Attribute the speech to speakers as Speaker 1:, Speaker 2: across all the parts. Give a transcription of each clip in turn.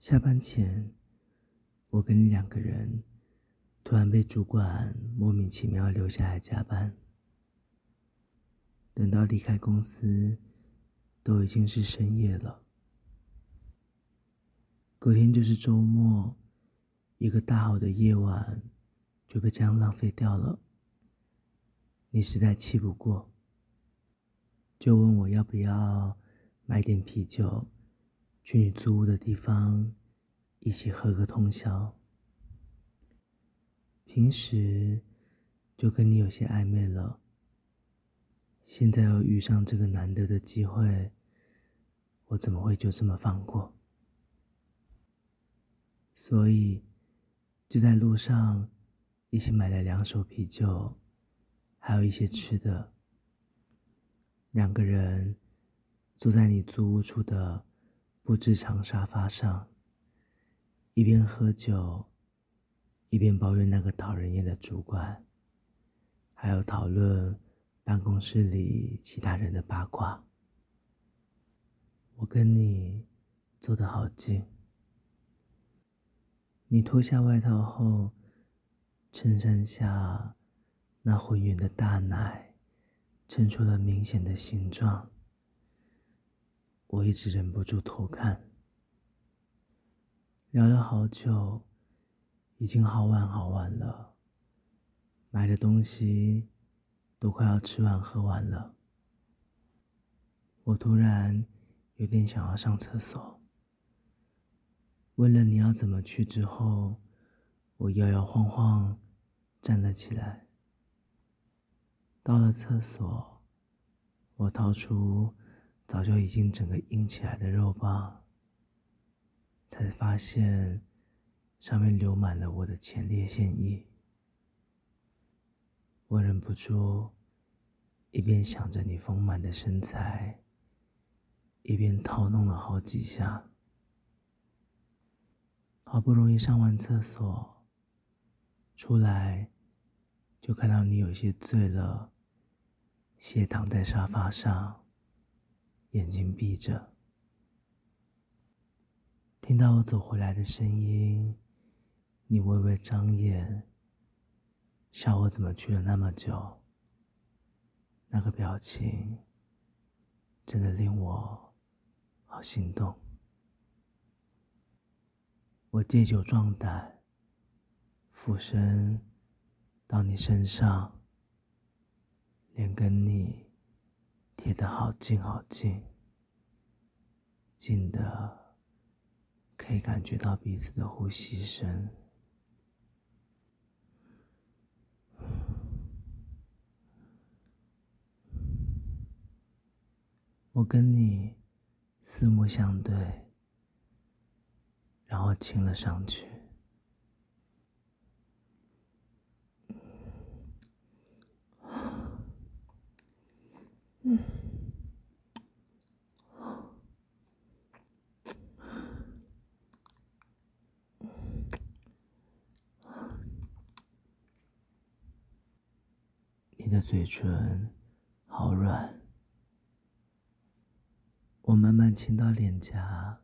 Speaker 1: 下班前，我跟你两个人突然被主管莫名其妙留下来加班。等到离开公司，都已经是深夜了。隔天就是周末，一个大好的夜晚就被这样浪费掉了。你实在气不过，就问我要不要买点啤酒，去你租屋的地方一起喝个通宵。平时就跟你有些暧昧了，现在又遇上这个难得的机会，我怎么会就这么放过？所以，就在路上一起买了两手啤酒，还有一些吃的。两个人坐在你租屋处的布置长沙发上，一边喝酒，一边抱怨那个讨人厌的主管，还有讨论办公室里其他人的八卦。我跟你坐得好近。你脱下外套后，衬衫下那浑圆的大奶衬出了明显的形状。我一直忍不住偷看，聊了好久，已经好晚好晚了，买的东西都快要吃完喝完了。我突然有点想要上厕所。问了你要怎么去之后，我摇摇晃晃站了起来。到了厕所，我掏出早就已经整个硬起来的肉棒，才发现上面流满了我的前列腺液。我忍不住一边想着你丰满的身材，一边掏弄了好几下。好不容易上完厕所，出来就看到你有些醉了，斜躺在沙发上，眼睛闭着。听到我走回来的声音，你微微张眼，笑我怎么去了那么久。那个表情真的令我好心动。我借酒壮胆，俯身到你身上，脸跟你贴得好近好近，近的可以感觉到彼此的呼吸声。我跟你四目相对。然后亲了上去。嗯，你的嘴唇好软，我慢慢亲到脸颊。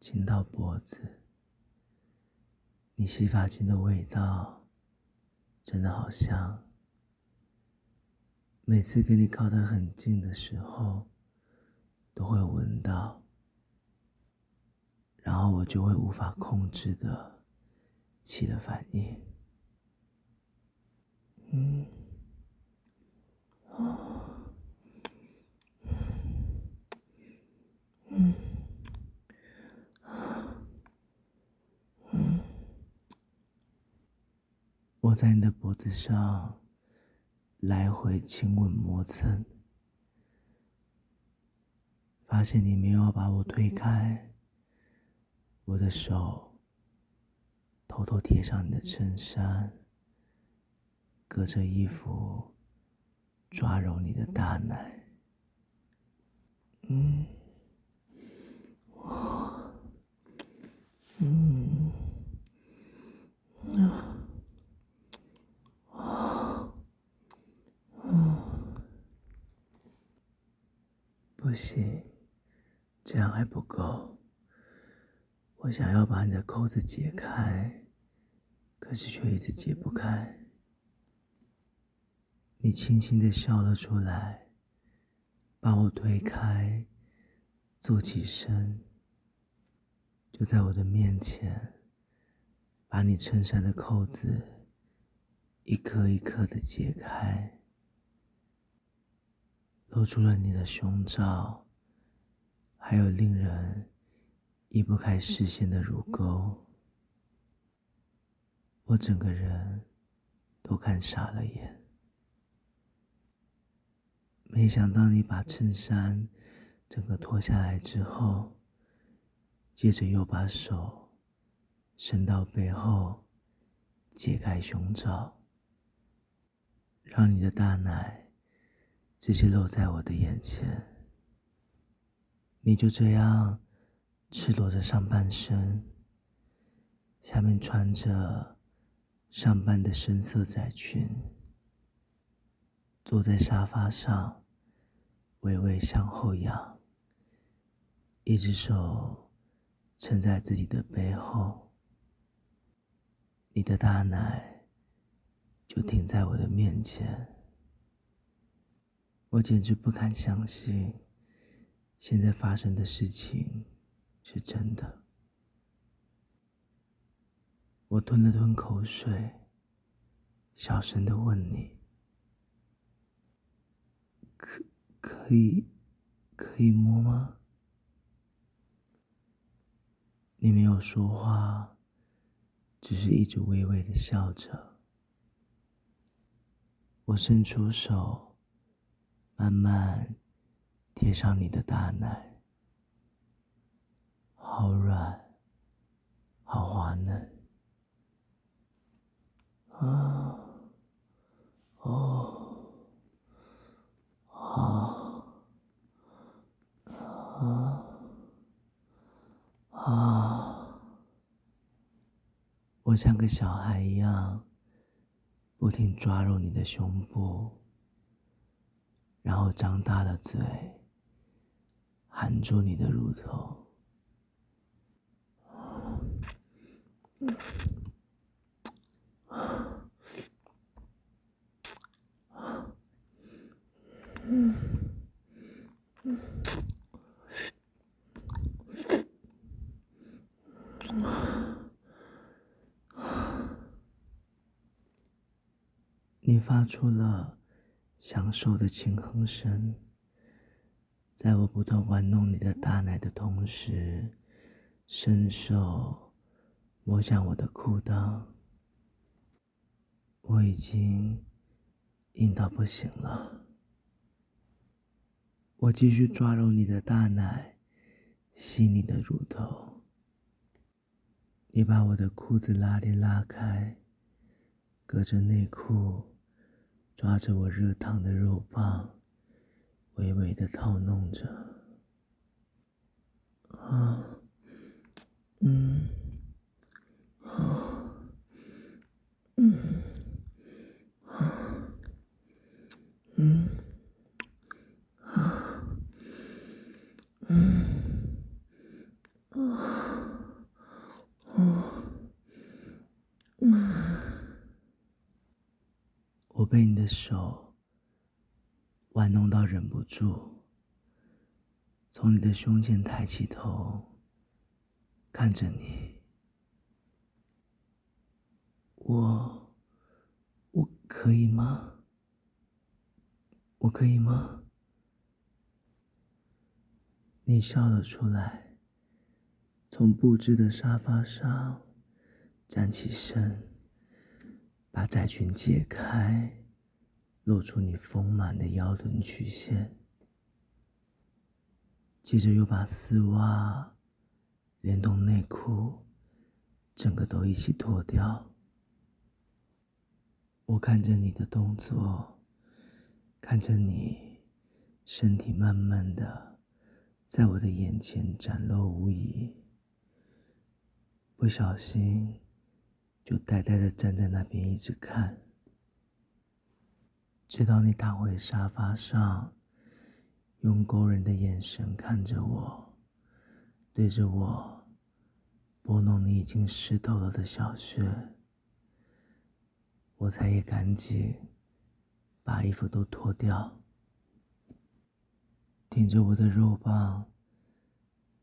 Speaker 1: 亲到脖子，你洗发精的味道真的好香。每次跟你靠得很近的时候，都会闻到，然后我就会无法控制的起了反应。嗯，啊，嗯。我在你的脖子上来回亲吻磨蹭，发现你没有把我推开，我的手偷偷贴上你的衬衫，隔着衣服抓揉你的大奶，嗯，哇，嗯，啊。啊不行，这样还不够。我想要把你的扣子解开，可是却一直解不开。你轻轻的笑了出来，把我推开，坐起身，就在我的面前，把你衬衫的扣子一颗一颗的解开，露出了你的胸罩，还有令人移不开视线的乳沟。我整个人都看傻了眼。没想到你把衬衫整个脱下来之后，接着又把手伸到背后，解开胸罩，让你的大奶直接露在我的眼前。你就这样赤裸着上半身，下面穿着上半的深色窄裙。坐在沙发上，微微向后仰，一只手撑在自己的背后，你的大奶就停在我的面前。我简直不敢相信，现在发生的事情是真的。我吞了吞口水，小声的问你。可以，可以摸吗？你没有说话，只是一直微微的笑着。我伸出手，慢慢贴上你的大奶，好软，好滑嫩。啊，哦。啊！我像个小孩一样，不停抓入你的胸部，然后张大了嘴，含住你的乳头。发出了享受的轻哼声，在我不断玩弄你的大奶的同时，伸手摸向我的裤裆。我已经硬到不行了，我继续抓揉你的大奶，吸你的乳头。你把我的裤子拉链拉开，隔着内裤。抓着我热烫的肉棒，微微的套弄着。啊，嗯，啊，嗯，啊，嗯，啊，嗯，啊，啊，嗯。我被你的手玩弄到忍不住，从你的胸前抬起头，看着你。我，我可以吗？我可以吗？你笑了出来，从布置的沙发上站起身。把窄裙解开，露出你丰满的腰臀曲线。接着又把丝袜连同内裤，整个都一起脱掉。我看着你的动作，看着你身体慢慢的在我的眼前展露无遗，不小心。就呆呆的站在那边一直看，直到你躺回沙发上，用勾人的眼神看着我，对着我拨弄你已经湿透了的小穴，我才也赶紧把衣服都脱掉，顶着我的肉棒，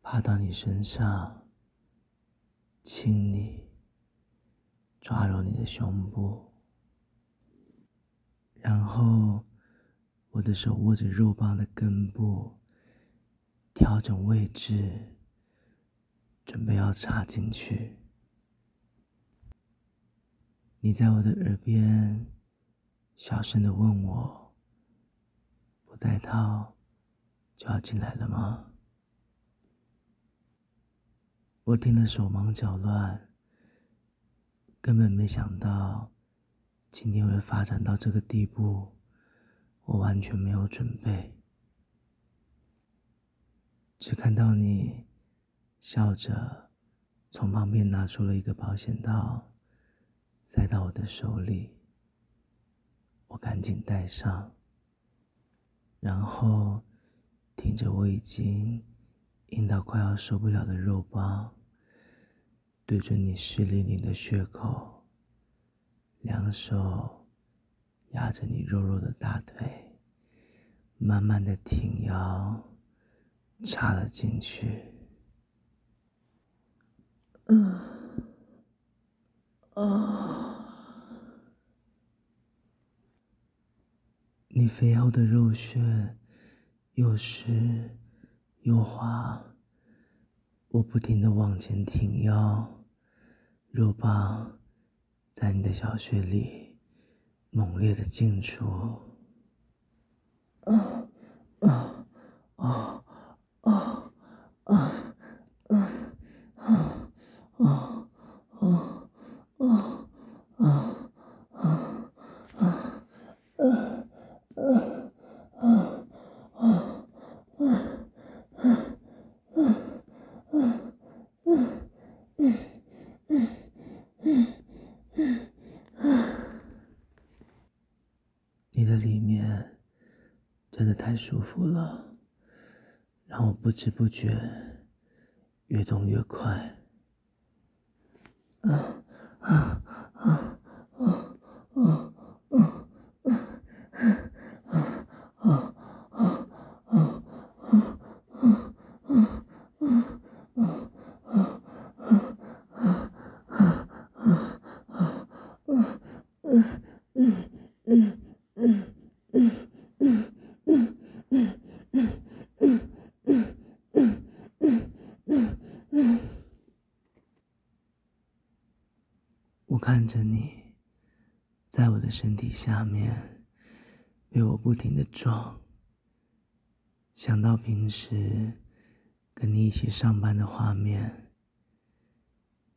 Speaker 1: 趴到你身上，亲你，抓揉你的胸部，然后我的手握着肉棒的根部，调整位置。准备要插进去，你在我的耳边小声的问我：“不戴套就要进来了吗？”我听得手忙脚乱，根本没想到今天会发展到这个地步，我完全没有准备，只看到你。笑着，从旁边拿出了一个保险套，塞到我的手里。我赶紧戴上，然后听着我已经硬到快要受不了的肉包，对准你湿淋淋的穴口，两手压着你肉肉的大腿，慢慢的挺腰，插了进去。嗯，啊，你肥厚的肉穴又湿又滑，我不停的往前挺腰，肉棒在你的小穴里猛烈的进出，啊啊啊啊太舒服了，让我不知不觉越动越快。看着你，在我的身体下面被我不停的撞，想到平时跟你一起上班的画面，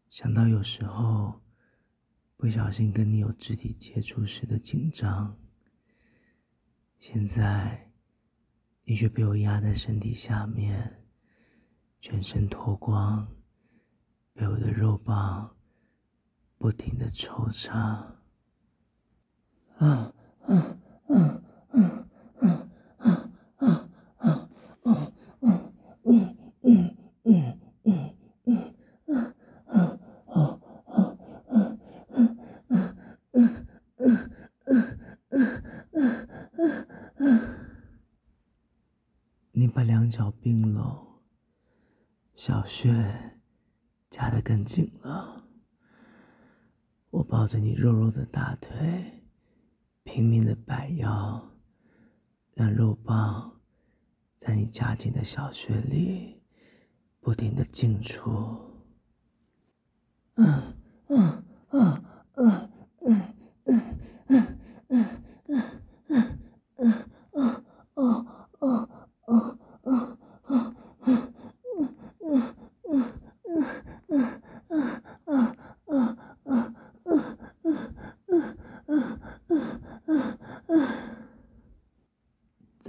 Speaker 1: 想到有时候不小心跟你有肢体接触时的紧张，现在你却被我压在身体下面，全身脱光，被我的肉棒。不停的抽插，啊啊啊啊啊啊啊啊啊啊嗯嗯嗯嗯嗯啊啊啊啊啊啊啊啊啊！你把两脚并拢，小穴夹得更紧了。我抱着你肉肉的大腿，拼命的摆腰，让肉棒在你夹紧的小穴里不停的进出。嗯嗯嗯嗯嗯嗯嗯嗯嗯嗯嗯嗯哦哦哦哦哦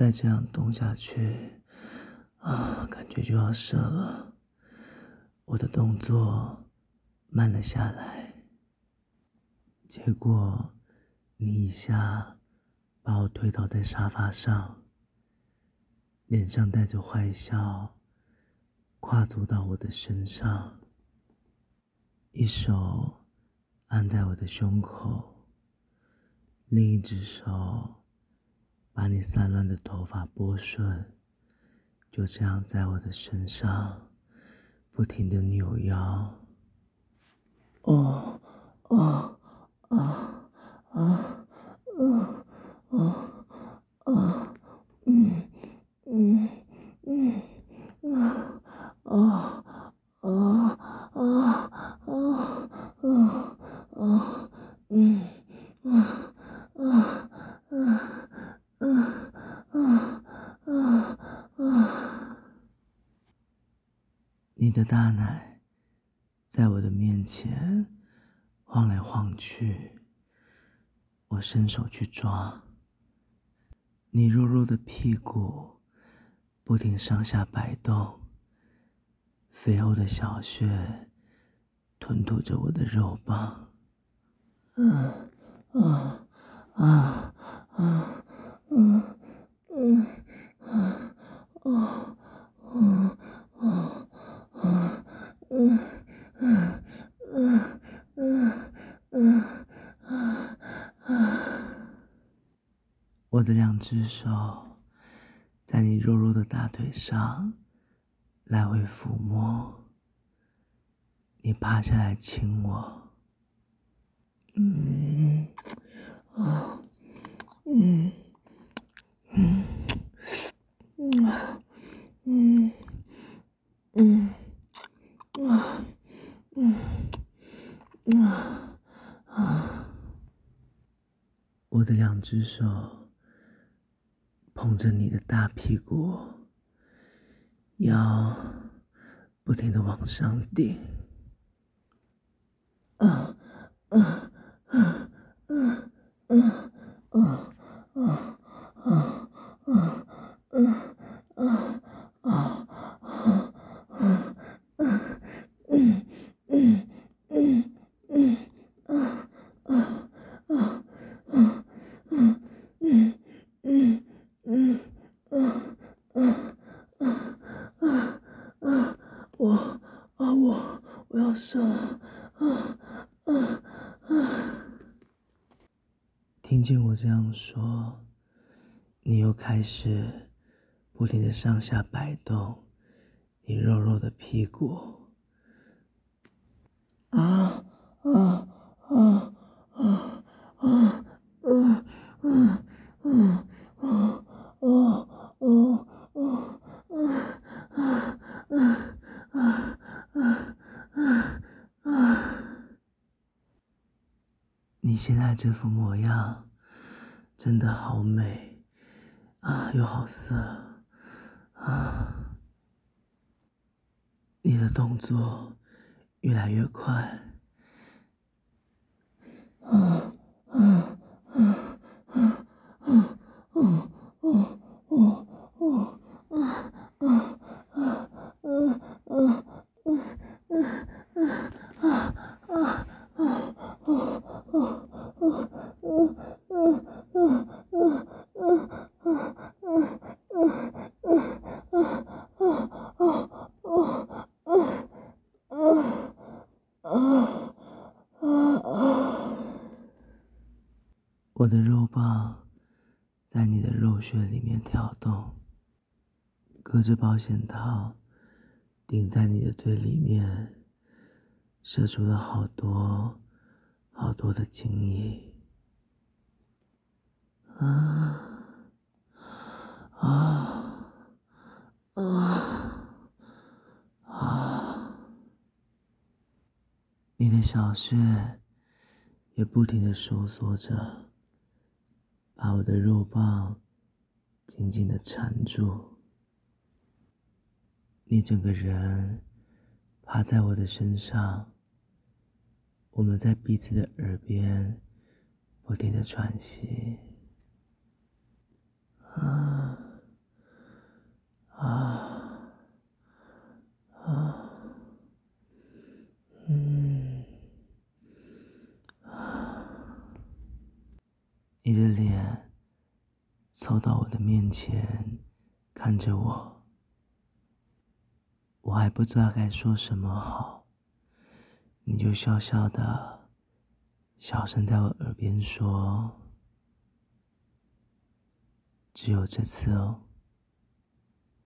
Speaker 1: 再这样动下去，啊，感觉就要射了。我的动作慢了下来，结果你一下把我推倒在沙发上，脸上带着坏笑，跨坐到我的身上。一手按在我的胸口，另一只手把你散乱的头发拨顺，就这样在我的身上不停的扭腰。哦，哦，啊，啊，嗯，啊，啊，嗯，嗯，嗯，啊。啊啊啊啊啊！嗯啊啊啊啊啊啊！你的大奶在我的面前晃来晃去，我伸手去抓。你肉肉的屁股不停上下摆动。肥厚的小穴吞吐着我的肉棒，嗯，啊，啊，啊，嗯，嗯，啊，啊，啊，啊，嗯，嗯，嗯，嗯，嗯，啊，啊，我的两只手在你肉肉的大腿上。来回抚摸，你趴下来亲我，嗯，啊，嗯，嗯，嗯，嗯，嗯，啊，嗯，啊，啊，我的两只手捧着你的大屁股。腰不停的往上顶，啊这样说，你又开始不停的上下摆动你肉肉的屁股。啊啊啊啊啊！啊啊啊啊啊啊啊啊啊啊啊！你现在这副模样真的好美啊，又好色啊！你的动作越来越快，隔着保险套，顶在你的嘴里面，射出了好多好多的精液。啊啊啊啊！你的小穴也不停的收缩着，把我的肉棒紧紧的缠住。你整个人趴在我的身上，我们在彼此的耳边不停的喘息，啊啊啊，嗯啊，你的脸凑到我的面前，看着我。我还不知道该说什么好，你就笑笑的，小声在我耳边说：“只有这次哦。”